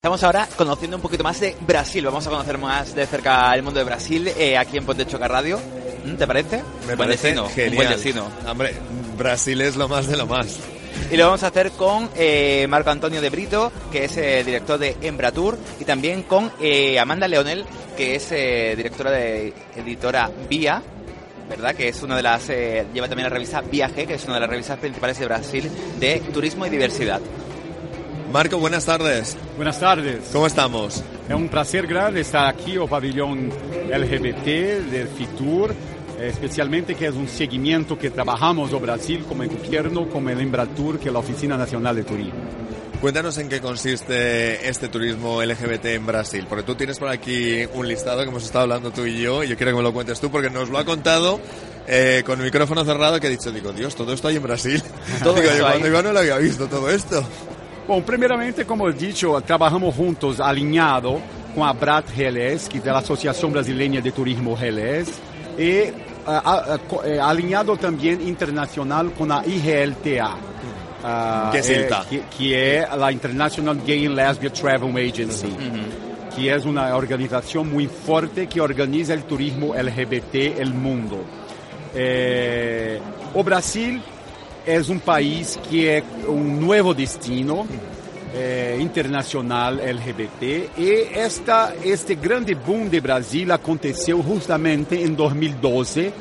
Estamos ahora conociendo un poquito más de Brasil. Vamos a conocer más de cerca el mundo de Brasil eh, aquí en Ponte Choca Radio. ¿Mm? ¿Te parece? Me buen parece destino, un genial. buen destino. Hombre, Brasil es lo más de lo más. Y lo vamos a hacer con eh, Marco Antonio de Brito, que es eh, director de Embratur, y también con eh, Amanda Leonel, que es eh, directora de editora Vía, ¿verdad? Que es una de las, eh, lleva también la revista Viaje, que es una de las revistas principales de Brasil de turismo y diversidad. Marco, buenas tardes. Buenas tardes. ¿Cómo estamos? É um prazer grande estar aqui ao pavilhão LGBT del Fitur, especialmente que é um segmento que trabalhamos no Brasil como governo, como el Embratur, que é a Oficina Nacional de Turismo. Cuéntanos en qué consiste este turismo LGBT en Brasil, porque tú tienes por aquí un listado que hemos estado hablando tú y yo, y yo quiero que me lo cuentes tú, porque nos lo ha contado eh, con el micrófono cerrado, que he dicho, digo, Dios, todo esto hay en Brasil. Todo Digo, yo cuando iba no lo había visto todo esto. Bom, primeiramente, como eu disse, trabalhamos juntos, alinhado com a BRAT GLS, que é a Associação Brasileira de Turismo GLS, e ah, ah, co- eh, alinhado também internacional com a IRLTA. ah, Que eh, ILTA? que, que é a International Gay and Lesbian Travel Agency, que é uma organização muito forte que organiza o turismo LGBT no mundo. Eh, o Brasil é um país que é um novo destino eh, internacional LGBT e esta, este grande boom de Brasil aconteceu justamente em 2012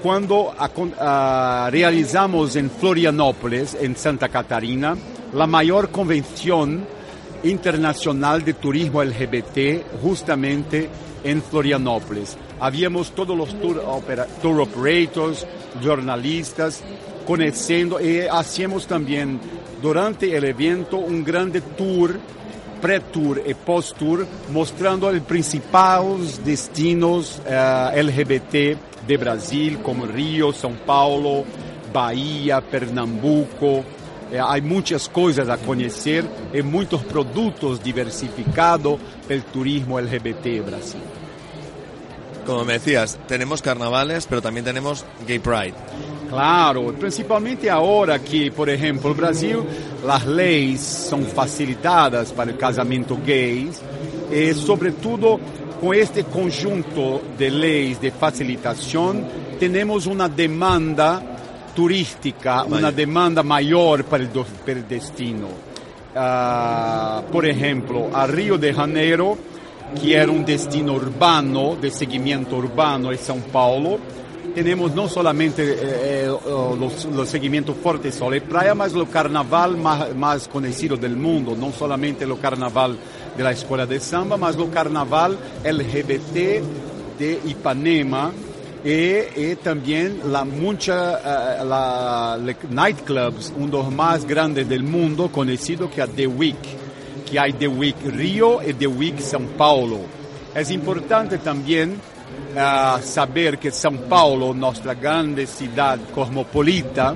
quando acon- ah, realizamos em Florianópolis, em Santa Catarina, a maior convenção internacional de turismo LGBT justamente en Florianópolis. Habíamos todos los tour, opera- tour operators, jornalistas, conociendo y hacíamos también durante el evento un grande tour, pre-tour y post-tour, mostrando los principales destinos eh, LGBT de Brasil, como Rio, São Paulo, Bahia, Pernambuco, eh, hay muchas cosas a conocer y muchos productos diversificados del turismo LGBT Brasil. Como me decías, tenemos carnavales, pero también tenemos Gay Pride. Claro, principalmente ahora que, por ejemplo, en Brasil las leyes son facilitadas para el casamiento gays y sobre todo con este conjunto de leyes de facilitación tenemos una demanda turística, Vaya. una demanda mayor para el, para el destino. Ah, por ejemplo, a Río de Janeiro, que era un destino urbano, de seguimiento urbano en São Paulo, tenemos no solamente eh, eh, los, los seguimientos fuertes sol y playa, mas el carnaval más, más conocido del mundo, no solamente el carnaval de la escuela de samba, mas el carnaval LGBT de Ipanema y, también la mucha eh, la, nightclubs, uno de los más grandes del mundo, conocido que es The Week que hay The Week Rio y The Week São Paulo. Es importante también ah, saber que São Paulo, nuestra grande ciudad cosmopolita,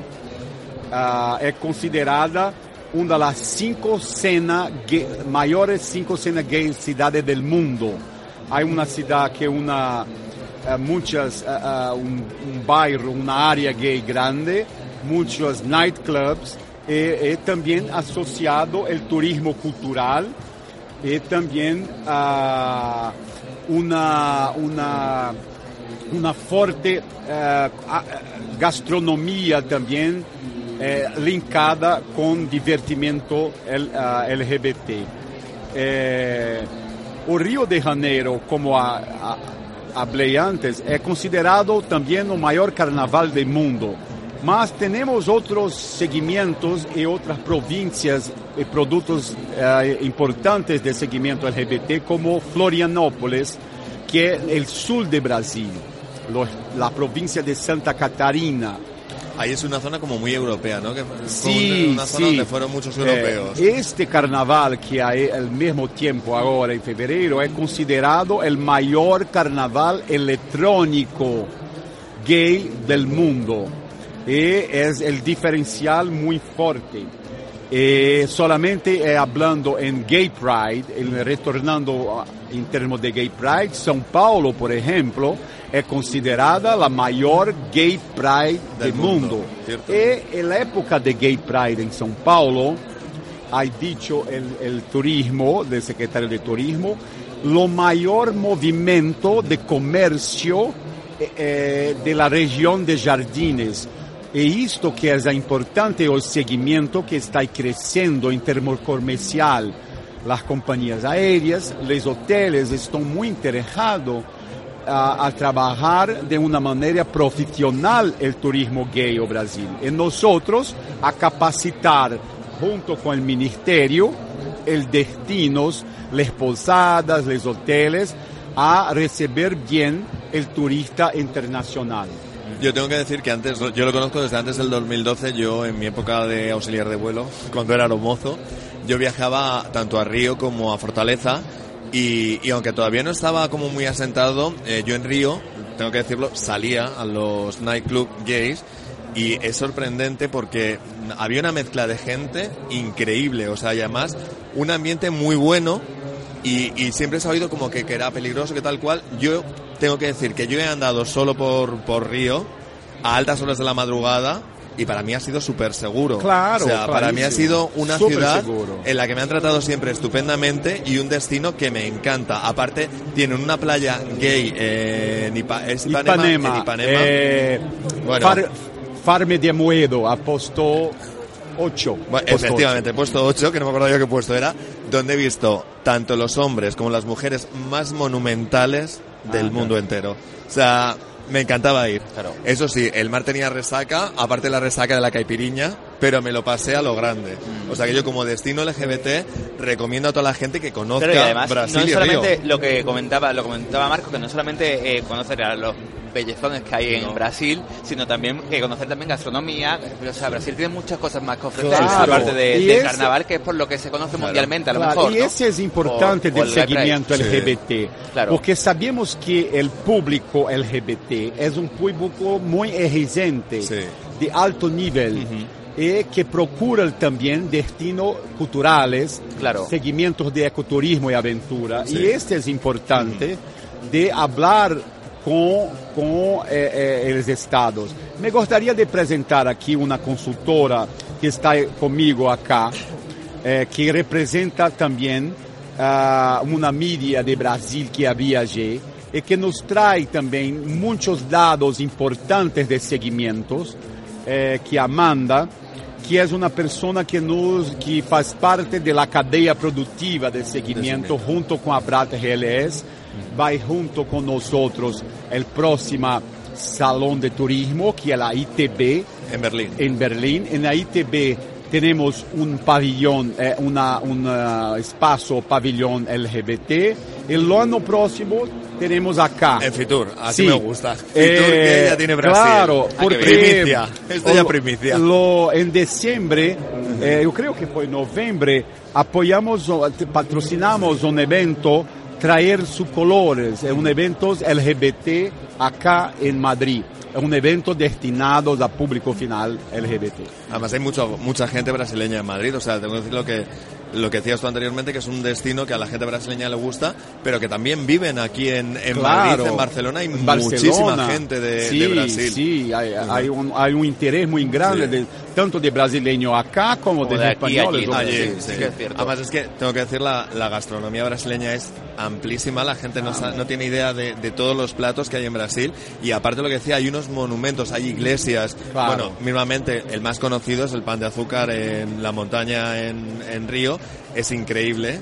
ah, es considerada una de las cinco cenas gay- mayores cinco cenas gay ciudades del mundo. Hay una ciudad que una eh, muchas ah, ah, un, un bairro, una área gay grande, muchos nightclubs y, y también asociado el turismo cultural y también ah, una, una, una fuerte eh, a- gastronomía también eh, linkada con divertimento L- ah, LGBT. Eh, o Rio de Janeiro, como a, a, hablé antes, é considerado também o maior carnaval do mundo. Mas temos outros segmentos e outras províncias e produtos eh, importantes de segmento LGBT, como Florianópolis, que é o sul de Brasil, lo- a província de Santa Catarina, ahí es una zona como muy europea, ¿no? Que Sí, una zona sí. donde fueron muchos Eh, europeos. este carnaval que hay al mismo tiempo ahora en febrero es considerado el mayor carnaval electrónico gay del mundo. Y es el diferencial muy fuerte. Eh, solamente eh, hablando en Gay Pride, el- retornando en términos de Gay Pride, São Paulo, por ejemplo, es considerada la mayor Gay Pride del, Del mundo, mundo. Y en la época de Gay Pride en São Paulo, ha dicho el, el turismo, del secretario de turismo, lo mayor movimiento de comercio eh, eh, de la región de Jardines. E isto que é importante o segmento que está crescendo em termos comercial. As companhias aéreas, os hotéis estão muito interessados a, a trabajar de una manera profesional el turismo gay o Brasil. Y nosotros a capacitar junto con el ministerio el destinos, las posadas, los hoteles a recibir bien el turista internacional. Yo tengo que decir que antes, yo lo conozco desde antes del 2012, yo en mi época de auxiliar de vuelo, cuando era mozo, yo viajaba tanto a Río como a Fortaleza y, aunque todavía no estaba como muy asentado, eh, yo en Río, tengo que decirlo, salía a los nightclub gays y es sorprendente porque había una mezcla de gente increíble, o sea, y además un ambiente muy bueno y, y siempre se ha oído como que, que era peligroso, que tal cual. Yo tengo que decir que yo he andado solo por, por Río a altas horas de la madrugada y para mí ha sido súper seguro. Claro, O sea, para mí ha sido una ciudad seguro. en la que me han tratado siempre estupendamente y un destino que me encanta. Aparte, tienen una playa gay eh, en Ipa- ¿es Ipanema, Ipanema, en Ipanema. eh, Bueno. Far- Farme de Moedo ha puesto 8. Bueno, efectivamente, he puesto 8, que no me acuerdo yo qué puesto era, donde he visto tanto los hombres como las mujeres más monumentales del Ah, mundo entero. O sea, me encantaba ir. Claro. Eso sí, el mar tenía resaca, aparte la resaca de la caipiriña, pero me lo pasé a lo grande. O sea que yo como destino LGBT recomiendo a toda la gente que conozca Claro, y además, Brasil no es y solamente Río. lo que comentaba, lo comentaba Marco, que no solamente eh, conocer a los bellezones que hay en No. Brasil, sino también que conocer también gastronomía. O sea, Brasil tiene muchas cosas más que ofrecer, Claro. aparte de, Y del ese- carnaval, que es por lo que se conoce mundialmente, a lo Claro, mejor. y ¿no? ese es importante o del Pride. seguimiento Sí. LGBT, Claro. porque sabemos que el público LGBT es un público muy exigente, Sí. de alto nivel. Y que procura también destinos culturales, Claro. seguimientos de ecoturismo y aventura. Sí. Y este es importante de hablar con, con eh, eh, los estados. Me gustaría de presentar aquí una consultora que está conmigo acá, eh, que representa también ah, una media de Brasil que había allí y que nos trae también muchos datos importantes de seguimientos, eh, que Amanda, que es una persona que nos que faz parte de la cadena productiva del seguimiento junto con Abrat GLS, va junto con nosotros el próximo Salón de Turismo, que es la ITB, En Berlín. en Berlín. En la ITB tenemos un pabellón, eh, una, un eh, espacio pabellón LGBT. El año próximo tenemos acá. En Fitur, así Sí. me gusta. Fitur Eh, que ya tiene Brasil. Claro, Ah, porque primicia. Esto ya primicia. lo- en diciembre, eh, yo creo que fue en noviembre, apoyamos, patrocinamos un evento Traer sus colores, es un evento LGBT acá en Madrid. Es un evento destinado a público final LGBT. Además hay mucho, mucha gente brasileña en Madrid, o sea, tengo que decir lo que, lo que decías tú anteriormente, que es un destino que a la gente brasileña le gusta, pero que también viven aquí en, en Madrid, en Barcelona, hay En muchísima Barcelona. gente de, sí, de Brasil. Sí, hay, hay un, hay un interés muy grande, Sí. de- tanto de brasileños acá como O de, de españoles. Sí, sí. sí que es cierto. Además es que tengo que decir la, la gastronomía brasileña es amplísima, la gente no, sa- no tiene idea de, de todos los platos que hay en Brasil y aparte lo que decía, hay unos monumentos, hay iglesias, Claro. bueno, mismamente el más conocido es el pan de azúcar en la montaña en, en Río, es increíble.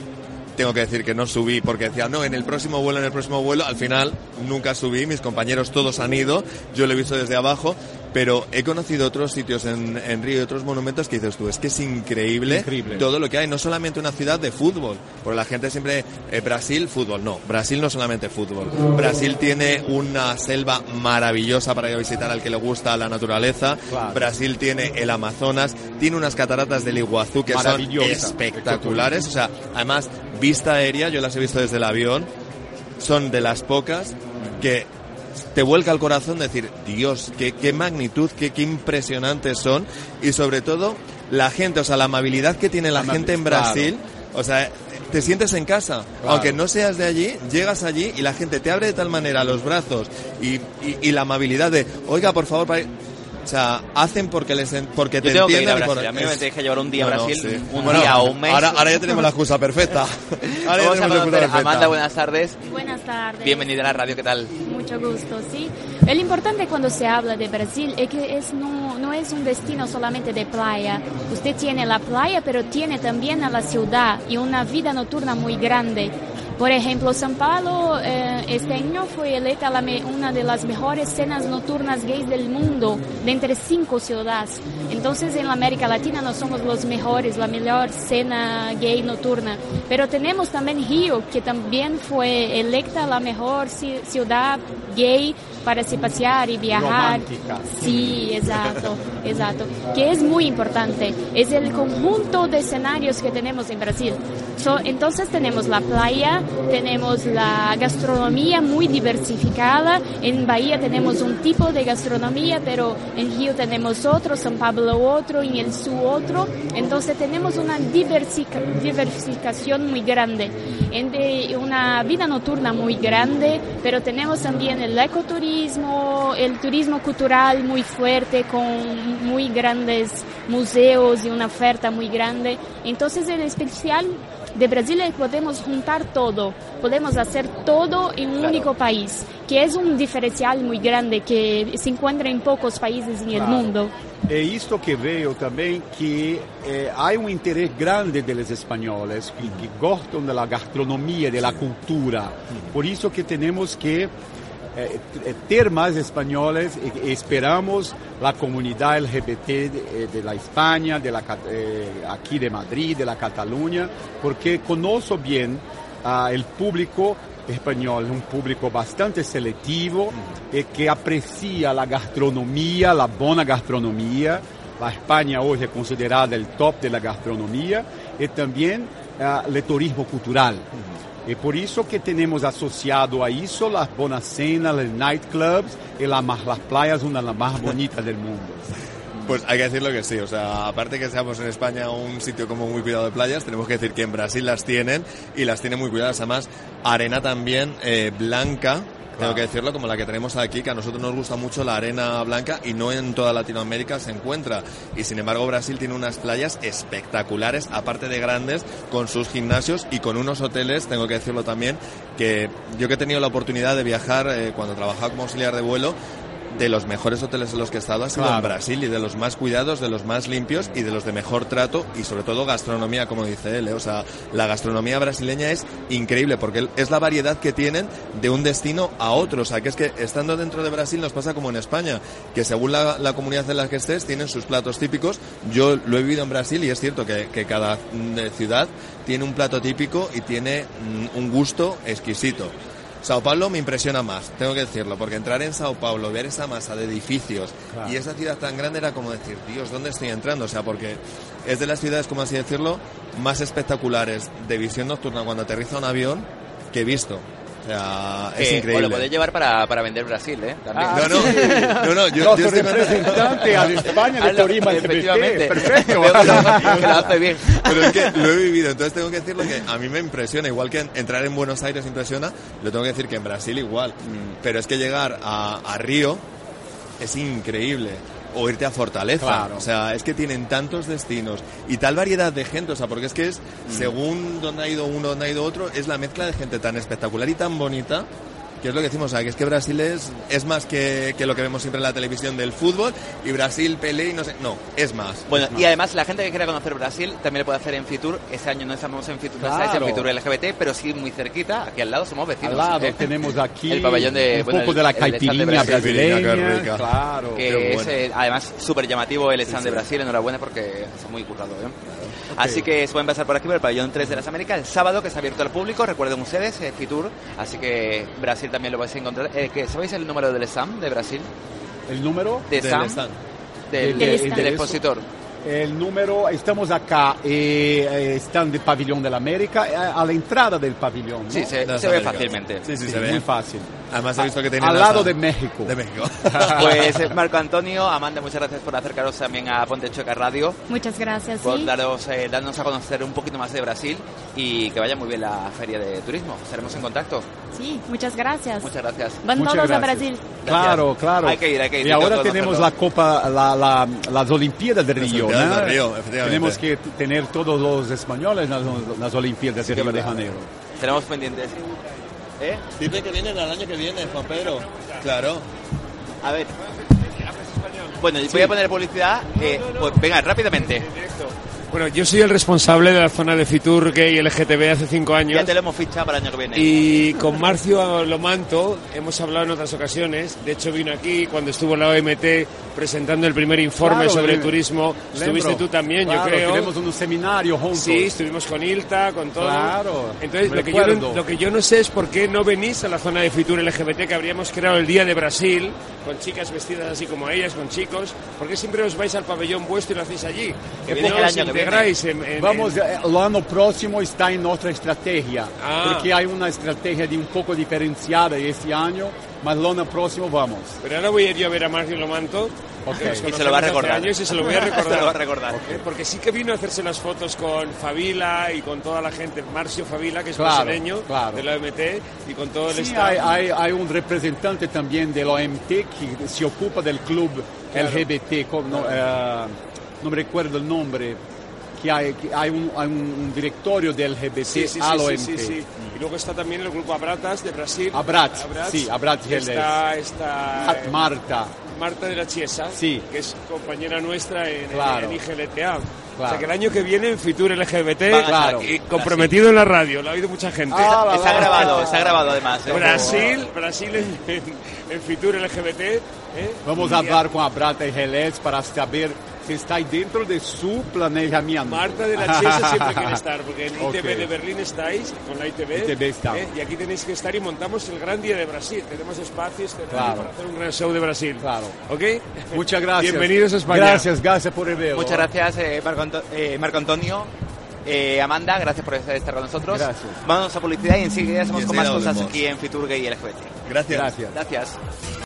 Tengo que decir que no subí porque decía, no, en el próximo vuelo, en el próximo vuelo, al final nunca subí, mis compañeros todos han ido, yo lo he visto desde abajo pero he conocido otros sitios en, en Río y otros monumentos que dices tú, es que es increíble, Increíble. todo lo que hay, no solamente una ciudad de fútbol, porque la gente siempre, eh, Brasil, fútbol, no, Brasil no solamente fútbol, Brasil tiene una selva maravillosa para ir a visitar al que le gusta la naturaleza, Claro. Brasil tiene el Amazonas, tiene unas cataratas del Iguazú que son espectaculares, o sea, además, vista aérea, yo las he visto desde el avión, son de las pocas que te vuelca el corazón decir, Dios, qué, qué magnitud, qué, qué impresionantes son y sobre todo la gente, o sea, la amabilidad que tiene la Amab- gente en claro. Brasil, o sea, te sientes en casa, Claro. aunque no seas de allí, llegas allí y la gente te abre de tal manera los brazos y, y- y la amabilidad de, oiga, por favor, para- o sea, hacen porque les en- porque te tengo que ir a entienden. Brasil. A mí me tenéis que llevar un día a No, no, Brasil, sí. un Bueno, día o un mes. Ahora, ahora ya tenemos la excusa perfecta. Ahora ya tenemos la excusa perfecta. Amanda, buenas tardes. Buenas tardes. Bienvenida a la radio, ¿qué tal? Mucho gusto, sí. El importante cuando se habla de Brasil es que es no, no es un destino solamente de playa. Usted tiene la playa, pero tiene también a la ciudad y una vida nocturna muy grande. Por ejemplo, São Paulo eh, este año fue electa la me- una de las mejores cenas nocturnas gays del mundo, de entre cinco ciudades. Entonces, en la América Latina no somos los mejores, la mejor cena gay nocturna. Pero tenemos también Río, que también fue electa la mejor ci- ciudad gay para se pasear y viajar. Romántica. Sí, exacto, exacto. Que es muy importante. Es el conjunto de escenarios que tenemos en Brasil. So, entonces tenemos la playa, tenemos la gastronomía muy diversificada. En Bahía tenemos un tipo de gastronomía, pero en Río tenemos otro, San Pablo otro, en el sur otro. Entonces tenemos una diversificación muy grande, una vida nocturna muy grande, pero tenemos también el ecoturismo, el turismo cultural muy fuerte con muy grandes museos y una oferta muy grande. Entonces el especial de que podemos juntar todo, podemos hacer todo en un único país, que es un diferencial muy grande que se encuentra en pocos países en el Claro. mundo. É isto que veio também que eh, há um interesse grande dos espanhóis que, que gostam da gastronomia, da cultura. Por isso que temos que eh, t- ter mais espanhóis e, e esperamos a comunidade LGBT de, eh, de la Espanha, de la, eh, aqui de Madrid, de la Catalunha, porque conosco bem ah, el público español, un público bastante selectivo y que aprecia la gastronomía, la buena gastronomía. La España hoy es considerada el top de la gastronomía y también ah, el turismo cultural. Y por eso que tenemos asociado a eso las buenas cenas, los nightclubs y la las playas, una de las más bonitas del mundo. Pues hay que decirlo que sí, o sea, aparte que seamos en España un sitio como muy cuidado de playas, tenemos que decir que en Brasil las tienen y las tienen muy cuidadas. Además, arena también eh, blanca, tengo que decirlo, como la que tenemos aquí, que a nosotros nos gusta mucho la arena blanca y no en toda Latinoamérica se encuentra. Y sin embargo, Brasil tiene unas playas espectaculares, aparte de grandes, con sus gimnasios y con unos hoteles, tengo que decirlo también, que yo que he tenido la oportunidad de viajar eh, cuando trabajaba como auxiliar de vuelo, de los mejores hoteles en los que he estado ha sido en. Brasil y de los más cuidados, de los más limpios y de los de mejor trato y sobre todo gastronomía, como dice él. ¿eh? O sea, la gastronomía brasileña es increíble porque es la variedad que tienen de un destino a otro. O sea, que es que estando dentro de Brasil nos pasa como en España, que según la, la comunidad en la que estés tienen sus platos típicos. Yo lo he vivido en Brasil y es cierto que, que cada mm, ciudad tiene un plato típico y tiene mm, un gusto exquisito. Sao Paulo me impresiona más, tengo que decirlo, porque entrar en Sao Paulo, ver esa masa de edificios Claro. y esa ciudad tan grande era como decir, Dios, ¿dónde estoy entrando? O sea, porque es de las ciudades, como así decirlo, más espectaculares de visión nocturna cuando aterriza un avión que he visto. O sea, es increíble. Os lo podéis llevar para, para vender Brasil, ¿eh? También. Ah, No, no, no, no, yo, yo estoy representante a España de LGBT. efectivamente. Perfecto. Que lo- hace bien. Pero es que lo he vivido, entonces tengo que decirlo que a mí me impresiona, igual que en- entrar en Buenos Aires impresiona, lo tengo que decir que en Brasil igual. Pero es que llegar a, a Río es increíble. O irte a Fortaleza. Claro. O sea, es que tienen tantos destinos y tal variedad de gente. O sea, porque es que es, según donde ha ido uno, donde ha ido otro, es la mezcla de gente tan espectacular y tan bonita que es lo que decimos, o sea, que es que Brasil es, es más que, que lo que vemos siempre en la televisión del fútbol y Brasil, Pelé y no sé, no, es más. Bueno, y además la gente que quiera conocer Brasil también lo puede hacer en Fitur. Este año no estamos en Fitur, Claro. estáis en Fitur LGBT, pero sí muy cerquita, aquí al lado somos vecinos. Al lado ¿eh? tenemos aquí el pabellón de un bueno, poco el- de la caipirinha brasileña, rica. claro. que Qué es bueno. eh, además súper llamativo el stand de Brasil, enhorabuena porque es muy currado. ¿eh? Así que se pueden pasar por aquí por el pabellón 3 de las Américas el sábado que está abierto al público, recuerden ustedes, eh, Fitur, así que Brasil también lo vais a encontrar. Eh, que, ¿Sabéis el número del stand de Brasil? El número, De Del stand. Del, Del del expositor. el número, estamos acá, eh, eh, están del pabellón de la América, eh, a la entrada del pabellón. ¿no? Sí, se, De se ve fácilmente. Sí, sí, Sí, se ve. muy fácil. Además he visto que tiene Al lado de México. De México. Pues eh, Marco Antonio, Amanda, muchas gracias por acercaros también a Ponte Choca Radio, Muchas gracias. por sí. daros, eh, darnos a conocer un poquito más de Brasil y que vaya muy bien la feria de turismo. Estaremos en contacto. Sí, muchas gracias. Muchas gracias. Van Muchas todos a gracias. Brasil. Claro, claro. Hay que ir, hay que ir. Y ahora tenemos la Copa, la, la- las Olimpiadas de Río. Olimpiadas ¿no? de Río. Tenemos que tener todos los españoles en las, las Olimpiadas de que Río de. Janeiro. Tenemos pendientes. ¿Eh? Dice que vienen al año que viene, Juan Pedro. Claro. A ver. Bueno, voy a poner publicidad. eh, pues venga, rápidamente. Bueno, yo soy el responsable de la zona de Fitur Gay LGTB hace cinco años. Ya te lo hemos fichado para el año que viene. Y con Marcio Lomanto hemos hablado en otras ocasiones. De hecho, vino aquí cuando estuvo la OMT presentando el primer informe Claro, sobre lembro. turismo. Estuviste Lembro. tú también, Claro, yo creo. Tuvimos un seminario juntos. Sí, estuvimos con Ilta, con todo. Claro, Entonces, lo que, yo no, lo que yo no sé es por qué no venís a la zona de Fitur LGBT que habríamos creado el Día de Brasil, con chicas vestidas así como ellas, con chicos. ¿Por qué siempre os vais al pabellón vuestro y lo hacéis allí? Que ¿Por qué viene no el año que viene. Integráis en- en- Vamos, eh, el año próximo está en otra estrategia, Ah. porque hay una estrategia de un poco diferenciada este año, mas el año próximo vamos. Pero ahora voy a ir yo a ver a Marcio Lomanto. Ok. que nos Y se lo va a recordar. años y se lo voy a recordar. Se lo va a recordar. Eh, Porque sí que vino a hacerse las fotos con Fabila y con toda la gente, Marcio Fabila, que es Claro, brasileño claro. de la OMT, y con todo el Sí, staff. hay, hay, hay un representante también del OMT que se ocupa del club LGBT, con- no, eh, no me recuerdo el nombre, que hay, que hay, un, hay un directorio del LGBT Sí, sí, al sí, OMT. sí, sí, sí. Y luego está también el grupo Abratas de Brasil. Abrats, sí, Abrats Está, está Hat- eh, Marta, Marta de la Chiesa, Sí. que es compañera nuestra en, Claro. en IGLTA. O Claro. sea que el año que viene en Fitur LGBT, Claro. y comprometido en la radio, lo ha oído mucha gente. Ah, Está grabado, está grabado además. ¿eh? Brasil, Brasil en, en, en Fitur LGBT. ¿eh? Vamos Y a hablar con Abrata y Relés para saber si está dentro de su planeamiento. Marta de la Chiesa siempre quiere estar, porque en Ok. ITV de Berlín estáis, con la ITV, ITV estamos. ¿eh? y aquí tenéis que estar y montamos el gran día de Brasil. Tenemos espacios tenemos Claro. para hacer un gran show de Brasil. Claro. ¿Ok? Muchas gracias. Bienvenidos a España. Gracias, gracias por el video. Muchas gracias, eh, Marco, Anto- eh, Marco Antonio. Eh, Amanda, gracias por estar con nosotros. Gracias. Vamos a publicidad y enseguida hacemos Y con más cosas aquí en Fitur Gay LGBT. Gracias. Gracias. Gracias.